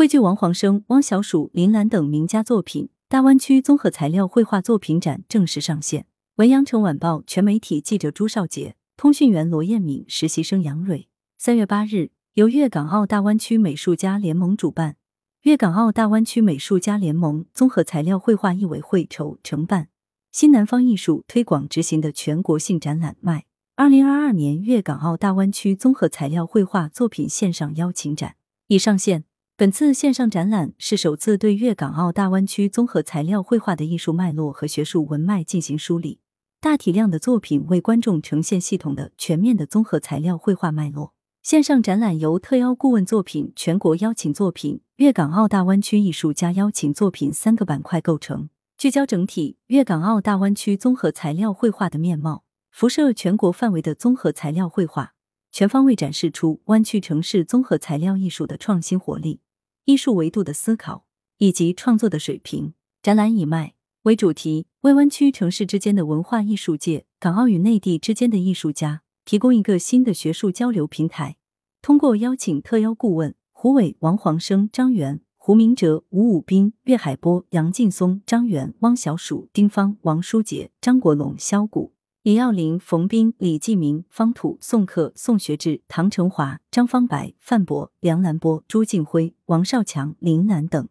汇聚王黄生、汪小鼠、林兰等名家作品，大湾区综合材料绘画作品展正式上线。文阳城晚报全媒体记者朱少杰，通讯员罗艳敏，实习生杨蕊。三月八日，由粤港澳大湾区美术家联盟主办，粤港澳大湾区美术家联盟综合材料绘画艺委会筹承办，新南方艺术推广执行的全国性展览卖二零二二年粤港澳大湾区综合材料绘画作品线上邀请展已上线。本次线上展览是首次对粤港澳大湾区综合材料绘画的艺术脉络和学术文脉进行梳理，大体量的作品为观众呈现系统的、全面的综合材料绘画脉络。线上展览由特邀顾问作品、全国邀请作品、粤港澳大湾区艺术家邀请作品三个板块构成，聚焦整体粤港澳大湾区综合材料绘画的面貌，辐射全国范围的综合材料绘画，全方位展示出湾区城市综合材料艺术的创新活力。艺术维度的思考以及创作的水平。展览以卖为主题，为湾区城市之间的文化艺术界、港澳与内地之间的艺术家提供一个新的学术交流平台。通过邀请特邀顾问胡伟、王黄生、张元、胡明哲、吴武斌、岳海波、杨劲松、张元、汪小鼠、丁芳、王书杰、张国龙、肖谷。李耀林、冯斌、李继明、方土、宋克、宋学志、唐成华、张方白、范博、梁兰波、朱敬辉、王少强、林楠等，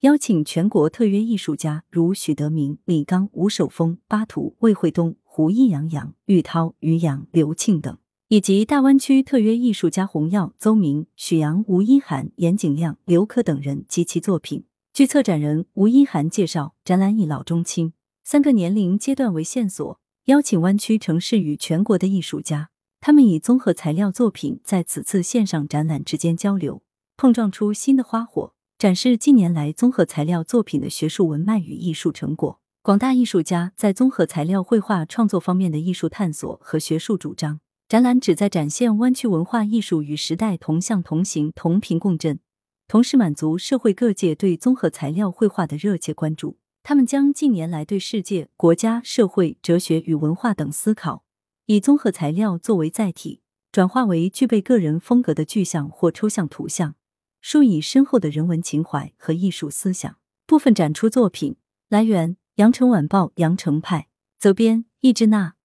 邀请全国特约艺术家如许德明、李刚、吴守峰、巴图、魏惠东、胡一阳、杨玉涛、于洋、刘庆等，以及大湾区特约艺术家洪耀、邹明、许阳、吴一涵、严景亮、刘可等人及其作品。据策展人吴一涵介绍，展览以老中青三个年龄阶段为线索。邀请湾区城市与全国的艺术家，他们以综合材料作品在此次线上展览之间交流，碰撞出新的花火，展示近年来综合材料作品的学术文脉与艺术成果。广大艺术家在综合材料绘画创作方面的艺术探索和学术主张。展览旨在展现湾区文化艺术与时代同向同行、同频共振，同时满足社会各界对综合材料绘画的热切关注。他们将近年来对世界、国家、社会、哲学与文化等思考，以综合材料作为载体，转化为具备个人风格的具象或抽象图像，书以深厚的人文情怀和艺术思想。部分展出作品来源：羊城晚报羊城派，责编：易之娜。